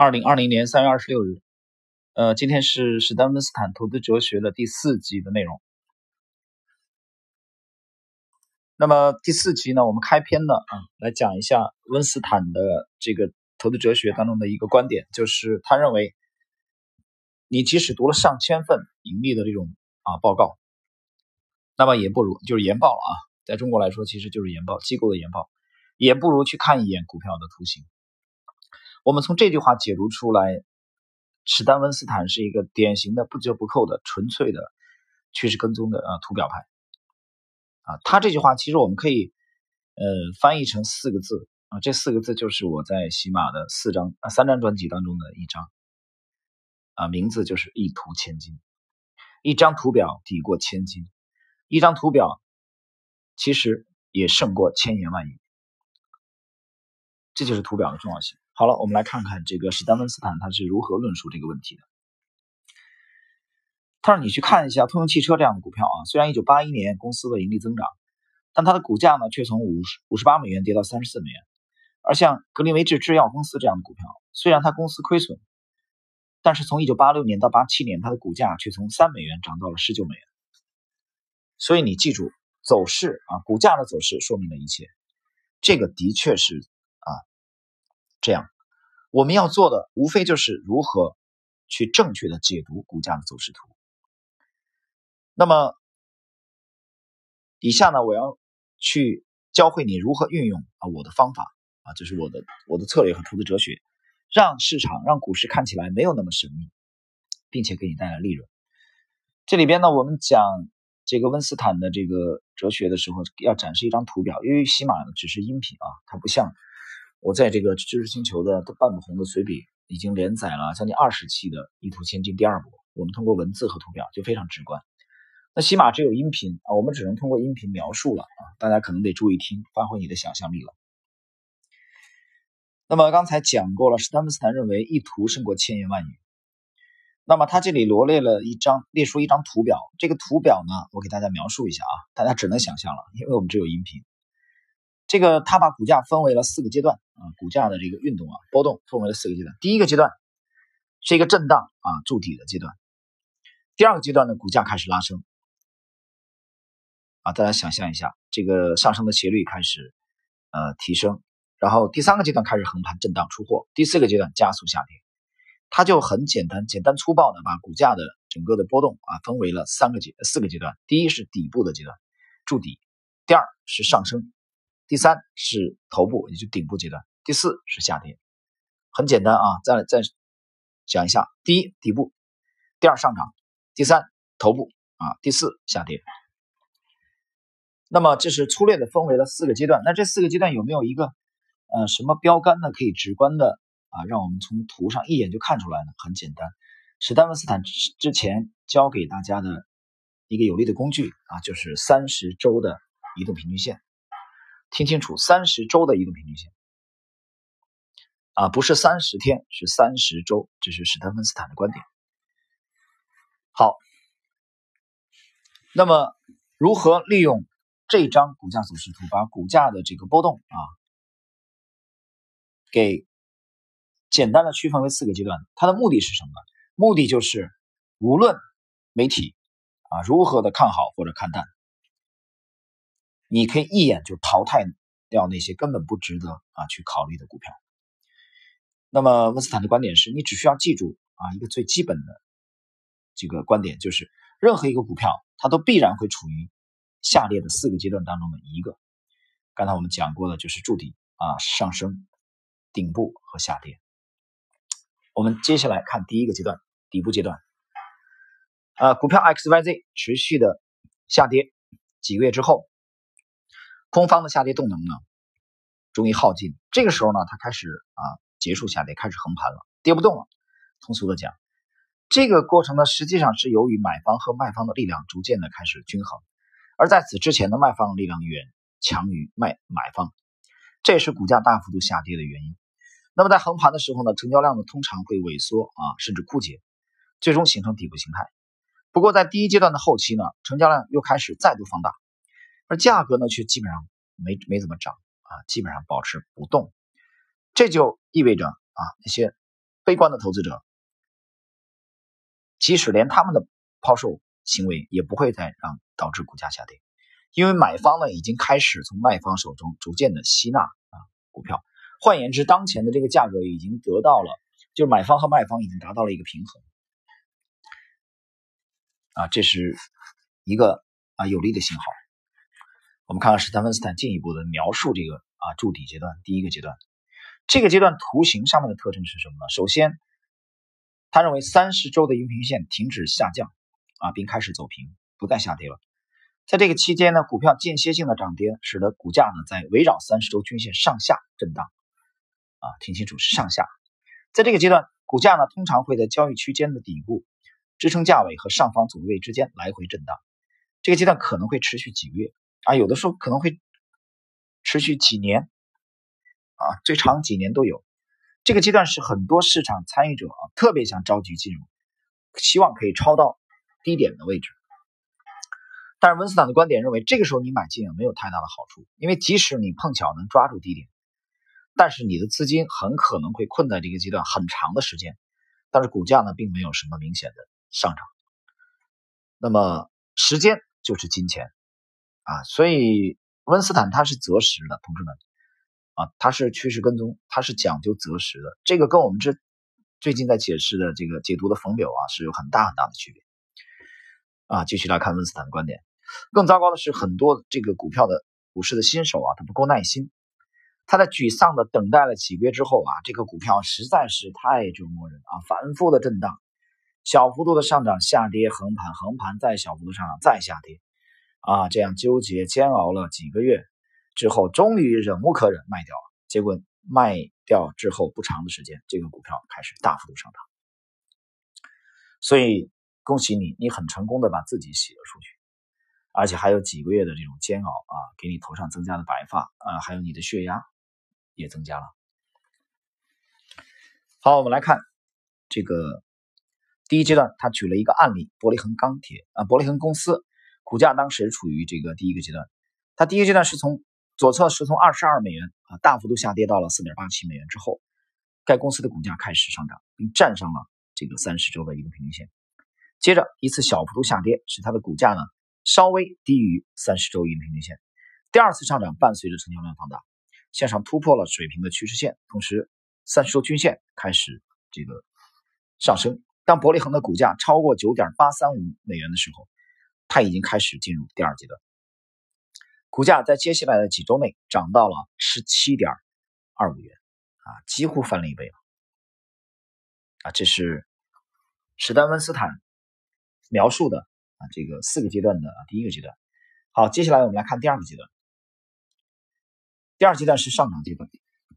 二零二零年三月二十六日，呃，今天是史丹温斯坦投资哲学的第四集的内容。那么第四集呢，我们开篇呢啊，来讲一下温斯坦的这个投资哲学当中的一个观点，就是他认为，你即使读了上千份盈利的这种啊报告，那么也不如就是研报了啊，在中国来说，其实就是研报机构的研报，也不如去看一眼股票的图形。我们从这句话解读出来，史丹温斯坦是一个典型的不折不扣的纯粹的趋势跟踪的啊图表派啊。他这句话其实我们可以呃翻译成四个字啊，这四个字就是我在喜马的四张啊三张专辑当中的一张啊，名字就是一图千金，一张图表抵过千金，一张图表其实也胜过千言万语，这就是图表的重要性。好了，我们来看看这个史丹温斯坦他是如何论述这个问题的。他让你去看一下通用汽车这样的股票啊，虽然一九八一年公司的盈利增长，但它的股价呢却从五十五十八美元跌到三十四美元。而像格林威治制药公司这样的股票，虽然它公司亏损，但是从一九八六年到八七年，它的股价却从三美元涨到了十九美元。所以你记住，走势啊，股价的走势说明了一切。这个的确是。这样，我们要做的无非就是如何去正确的解读股价的走势图。那么，以下呢，我要去教会你如何运用啊我的方法啊，这是我的我的策略和投资哲学，让市场让股市看起来没有那么神秘，并且给你带来利润。这里边呢，我们讲这个温斯坦的这个哲学的时候，要展示一张图表，因为喜马只是音频啊，它不像。我在这个知识星球的半不红的随笔已经连载了将近二十期的《一图千金》第二部，我们通过文字和图表就非常直观。那起码只有音频啊，我们只能通过音频描述了啊，大家可能得注意听，发挥你的想象力了。那么刚才讲过了，史丹文斯坦认为一图胜过千言万语。那么他这里罗列了一张，列出一张图表，这个图表呢，我给大家描述一下啊，大家只能想象了，因为我们只有音频。这个他把股价分为了四个阶段啊，股价的这个运动啊波动分为了四个阶段。第一个阶段是一个震荡啊筑底的阶段，第二个阶段呢股价开始拉升啊，大家想象一下，这个上升的斜率开始呃提升，然后第三个阶段开始横盘震荡出货，第四个阶段加速下跌。它就很简单简单粗暴的把股价的整个的波动啊分为了三个阶四个阶段，第一是底部的阶段筑底，第二是上升。第三是头部，也就顶部阶段；第四是下跌，很简单啊。再再讲一下：第一底部，第二上涨，第三头部啊，第四下跌。那么这是粗略的分为了四个阶段。那这四个阶段有没有一个呃什么标杆呢？可以直观的啊，让我们从图上一眼就看出来呢？很简单，史丹文斯坦之之前教给大家的一个有力的工具啊，就是三十周的移动平均线。听清楚，三十周的移动平均线啊，不是三十天，是三十周，这是史特芬斯坦的观点。好，那么如何利用这张股价走势图，把股价的这个波动啊，给简单的区分为四个阶段？它的目的是什么？目的就是无论媒体啊如何的看好或者看淡。你可以一眼就淘汰掉那些根本不值得啊去考虑的股票。那么温斯坦的观点是你只需要记住啊一个最基本的这个观点，就是任何一个股票它都必然会处于下列的四个阶段当中的一个。刚才我们讲过的就是筑底啊上升、顶部和下跌。我们接下来看第一个阶段底部阶段，啊股票 XYZ 持续的下跌几个月之后。空方的下跌动能呢，终于耗尽。这个时候呢，它开始啊结束下跌，开始横盘了，跌不动了。通俗的讲，这个过程呢，实际上是由于买方和卖方的力量逐渐的开始均衡，而在此之前的卖方力量远强于卖买方，这也是股价大幅度下跌的原因。那么在横盘的时候呢，成交量呢通常会萎缩啊，甚至枯竭，最终形成底部形态。不过在第一阶段的后期呢，成交量又开始再度放大。而价格呢，却基本上没没怎么涨啊，基本上保持不动。这就意味着啊，那些悲观的投资者，即使连他们的抛售行为也不会再让导致股价下跌，因为买方呢已经开始从卖方手中逐渐的吸纳啊股票。换言之，当前的这个价格已经得到了，就是买方和卖方已经达到了一个平衡啊，这是一个啊有利的信号。我们看看史丹芬斯坦进一步的描述这个啊筑底阶段第一个阶段，这个阶段图形上面的特征是什么呢？首先，他认为三十周的移动平线停止下降啊，并开始走平，不再下跌了。在这个期间呢，股票间歇性的涨跌，使得股价呢在围绕三十周均线上下震荡。啊，听清楚是上下，在这个阶段，股价呢通常会在交易区间的底部支撑价位和上方阻力位之间来回震荡。这个阶段可能会持续几个月啊，有的时候可能会持续几年啊，最长几年都有。这个阶段是很多市场参与者啊特别想着急进入，希望可以抄到低点的位置。但是温斯坦的观点认为，这个时候你买进啊没有太大的好处，因为即使你碰巧能抓住低点。但是你的资金很可能会困在这个阶段很长的时间，但是股价呢并没有什么明显的上涨。那么时间就是金钱啊，所以温斯坦他是择时的，同志们啊，他是趋势跟踪，他是讲究择时的。这个跟我们这最近在解释的这个解读的冯柳啊是有很大很大的区别啊。继续来看温斯坦的观点，更糟糕的是很多这个股票的股市的新手啊，他不够耐心。他在沮丧的等待了几个月之后啊，这个股票实在是太折磨人啊！反复的震荡，小幅度的上涨、下跌、横盘、横盘再小幅度上涨、再下跌，啊，这样纠结煎熬了几个月之后，终于忍无可忍卖掉了。结果卖掉之后不长的时间，这个股票开始大幅度上涨。所以恭喜你，你很成功的把自己洗了出去，而且还有几个月的这种煎熬啊，给你头上增加了白发啊，还有你的血压。也增加了。好，我们来看这个第一阶段，他举了一个案例：伯利恒钢铁啊，伯利恒公司股价当时处于这个第一个阶段，它第一个阶段是从左侧是从二十二美元啊大幅度下跌到了四点八七美元之后，该公司的股价开始上涨，并站上了这个三十周的一个平均线。接着一次小幅度下跌，使它的股价呢稍微低于三十周移动平均线。第二次上涨伴随着成交量放大。向上突破了水平的趋势线，同时三十周均线开始这个上升。当伯利恒的股价超过九点八三五美元的时候，它已经开始进入第二阶段。股价在接下来的几周内涨到了十七点二五元，啊，几乎翻了一倍了。啊，这是史丹温斯坦描述的啊这个四个阶段的啊第一个阶段。好，接下来我们来看第二个阶段。第二阶段是上涨阶段，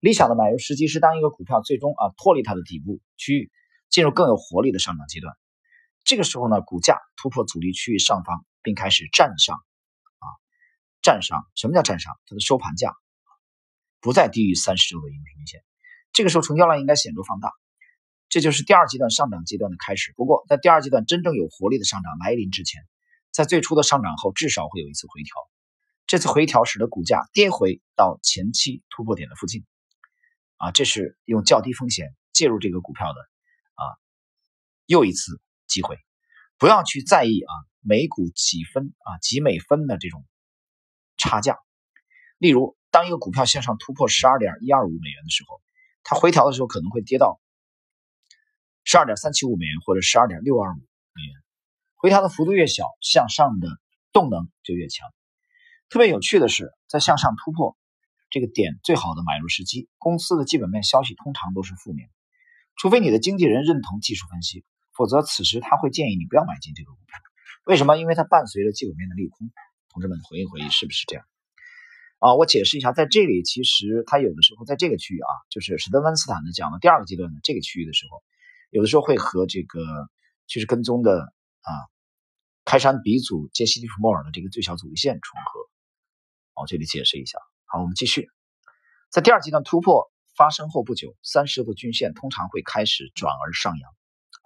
理想的买入时机是当一个股票最终啊脱离它的底部区域，进入更有活力的上涨阶段。这个时候呢，股价突破阻力区域上方，并开始站上啊站上。什么叫站上？它的收盘价不再低于三十周的移动平均线。这个时候成交量应该显著放大，这就是第二阶段上涨阶段的开始。不过，在第二阶段真正有活力的上涨来临之前，在最初的上涨后，至少会有一次回调。这次回调使得股价跌回到前期突破点的附近，啊，这是用较低风险介入这个股票的啊又一次机会，不要去在意啊每股几分啊几美分的这种差价。例如，当一个股票向上突破十二点一二五美元的时候，它回调的时候可能会跌到十二点三七五美元或者十二点六二五美元，回调的幅度越小，向上的动能就越强。特别有趣的是，在向上突破这个点最好的买入时机，公司的基本面消息通常都是负面，除非你的经纪人认同技术分析，否则此时他会建议你不要买进这个股票。为什么？因为它伴随着基本面的利空。同志们回忆回忆，是不是这样？啊，我解释一下，在这里其实它有的时候在这个区域啊，就是史德温斯坦的讲的第二个阶段的这个区域的时候，有的时候会和这个其实跟踪的啊开山鼻祖杰西·利弗莫尔的这个最小阻力线重合。我这里解释一下。好，我们继续。在第二阶段突破发生后不久，三十周均线通常会开始转而上扬。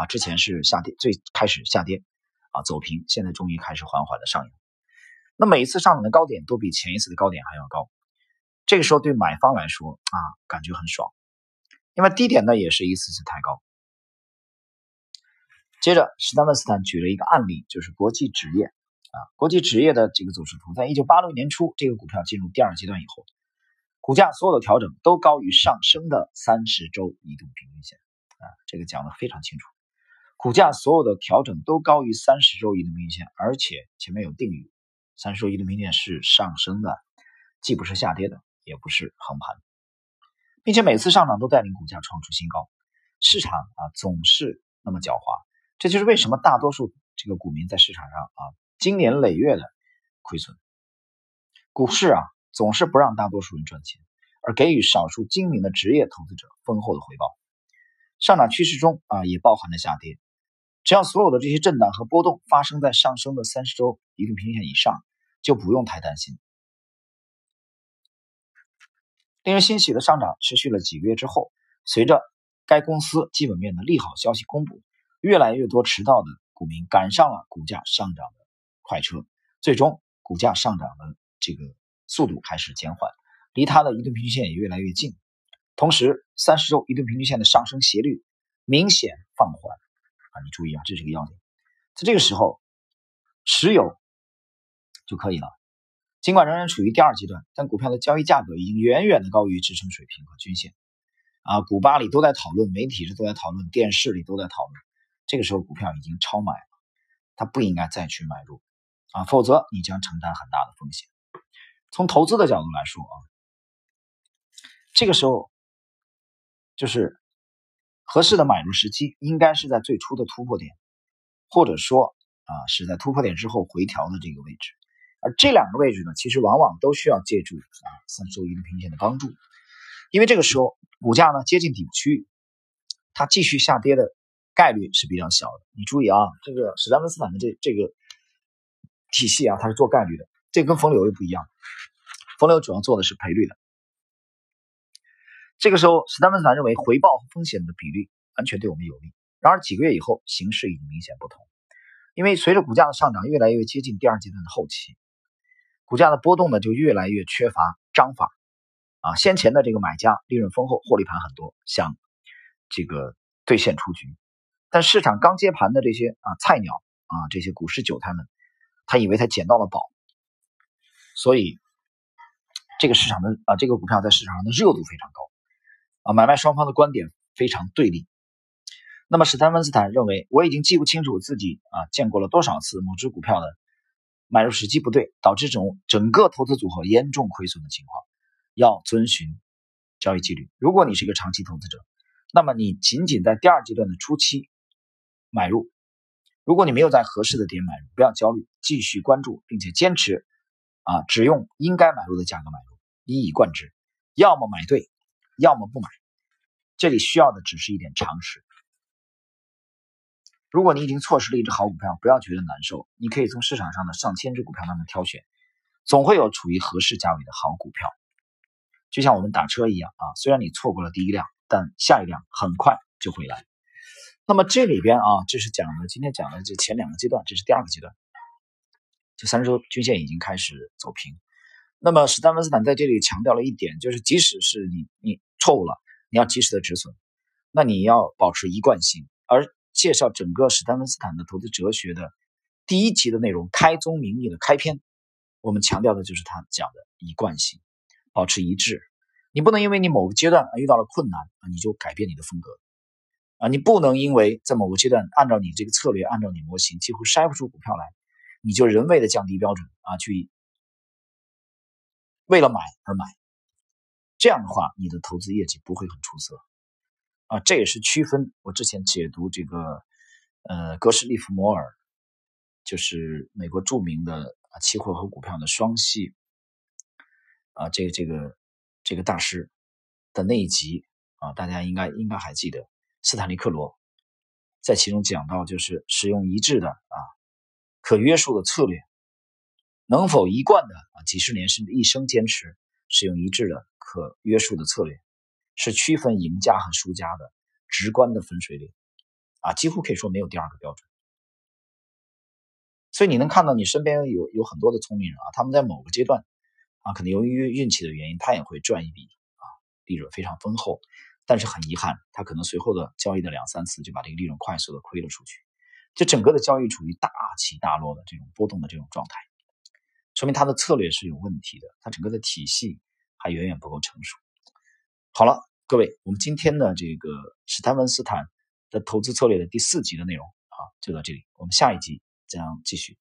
啊，之前是下跌，最开始下跌，啊走平，现在终于开始缓缓的上扬。那每一次上涨的高点都比前一次的高点还要高。这个时候对买方来说啊，感觉很爽，因为低点呢也是一次次抬高，接着，史丹文斯坦举了一个案例，就是国际纸业啊，国际纸业的这个走势图，在一九八六年初，这个股票进入第二阶段以后，股价所有的调整都高于上升的三十周移动平均线啊，这个讲的非常清楚，股价所有的调整都高于三十周移动平均线，而且前面有定语，三十周移动平均线是上升的，既不是下跌的，也不是横盘，并且每次上涨都带领股价创出新高，市场啊总是那么狡猾。这就是为什么大多数这个股民在市场上啊，经年累月的亏损。股市啊，总是不让大多数人赚钱，而给予少数精明的职业投资者丰厚的回报。上涨趋势中啊，也包含了下跌。只要所有的这些震荡和波动发生在上升的三十周移动平均线以上，就不用太担心。令人欣喜的上涨持续了几个月之后，随着该公司基本面的利好消息公布。越来越多迟到的股民赶上了股价上涨的快车，最终股价上涨的这个速度开始减缓，离它的移动平均线也越来越近。同时，三十周移动平均线的上升斜率明显放缓啊！你注意啊，这是个要点。在这个时候，持有就可以了。尽管仍然处于第二阶段，但股票的交易价格已经远远的高于支撑水平和均线啊！股吧里都在讨论，媒体是都在讨论，电视里都在讨论。这个时候股票已经超买了，它不应该再去买入啊，否则你将承担很大的风险。从投资的角度来说啊，这个时候就是合适的买入时机，应该是在最初的突破点，或者说啊是在突破点之后回调的这个位置。而这两个位置呢，其实往往都需要借助啊三周移动平线的帮助，因为这个时候股价呢接近底部区域，它继续下跌的。概率是比较小的，你注意啊，这个史丹文斯坦的这这个体系啊，它是做概率的，这跟冯柳又不一样。冯柳主要做的是赔率的。这个时候，史丹文斯坦认为回报和风险的比例完全对我们有利。然而几个月以后，形势已经明显不同，因为随着股价的上涨越来越接近第二阶段的后期，股价的波动呢就越来越缺乏章法啊。先前的这个买家利润丰厚，获利盘很多，想这个兑现出局。但市场刚接盘的这些啊菜鸟啊这些股市韭菜们，他以为他捡到了宝，所以这个市场的啊这个股票在市场上的热度非常高买卖双方的观点非常对立。那么史丹文斯坦认为，我已经记不清楚自己啊见过了多少次某只股票的买入时机不对，导致整整个投资组合严重亏损的情况。要遵循交易纪律。如果你是一个长期投资者，那么你仅仅在第二阶段的初期。买入，如果你没有在合适的点买入，不要焦虑，继续关注，并且坚持啊，只用应该买入的价格买入，一以贯之，要么买对，要么不买。这里需要的只是一点常识。如果你已经错失了一只好股票，不要觉得难受，你可以从市场上的上千只股票当中挑选，总会有处于合适价位的好股票。就像我们打车一样啊，虽然你错过了第一辆，但下一辆很快就会来。那么这里边啊，这是讲的今天讲的这前两个阶段，这是第二个阶段，这三周均线已经开始走平。那么史丹文斯坦在这里强调了一点，就是即使是你你错误了，你要及时的止损，那你要保持一贯性。而介绍整个史丹文斯坦的投资哲学的第一集的内容，开宗明义的开篇，我们强调的就是他讲的一贯性，保持一致。你不能因为你某个阶段遇到了困难啊，你就改变你的风格。啊，你不能因为在某个阶段按照你这个策略，按照你模型几乎筛不出股票来，你就人为的降低标准啊，去为了买而买，这样的话，你的投资业绩不会很出色啊。这也是区分我之前解读这个呃格什利弗摩尔，就是美国著名的啊期货和股票的双系啊，这个这个这个大师的那一集啊，大家应该应该还记得。斯坦利克罗在其中讲到，就是使用一致的啊可约束的策略，能否一贯的啊几十年甚至一生坚持使用一致的可约束的策略，是区分赢家和输家的直观的分水岭啊，几乎可以说没有第二个标准。所以你能看到你身边有有很多的聪明人啊，他们在某个阶段啊，可能由于运气的原因，他也会赚一笔啊利润非常丰厚。但是很遗憾，他可能随后的交易的两三次就把这个利润快速的亏了出去。就整个的交易处于大起大落的这种波动的这种状态，说明他的策略是有问题的，他整个的体系还远远不够成熟。好了，各位，我们今天的这个史泰文斯坦的投资策略的第四集的内容啊，就到这里，我们下一集将继续。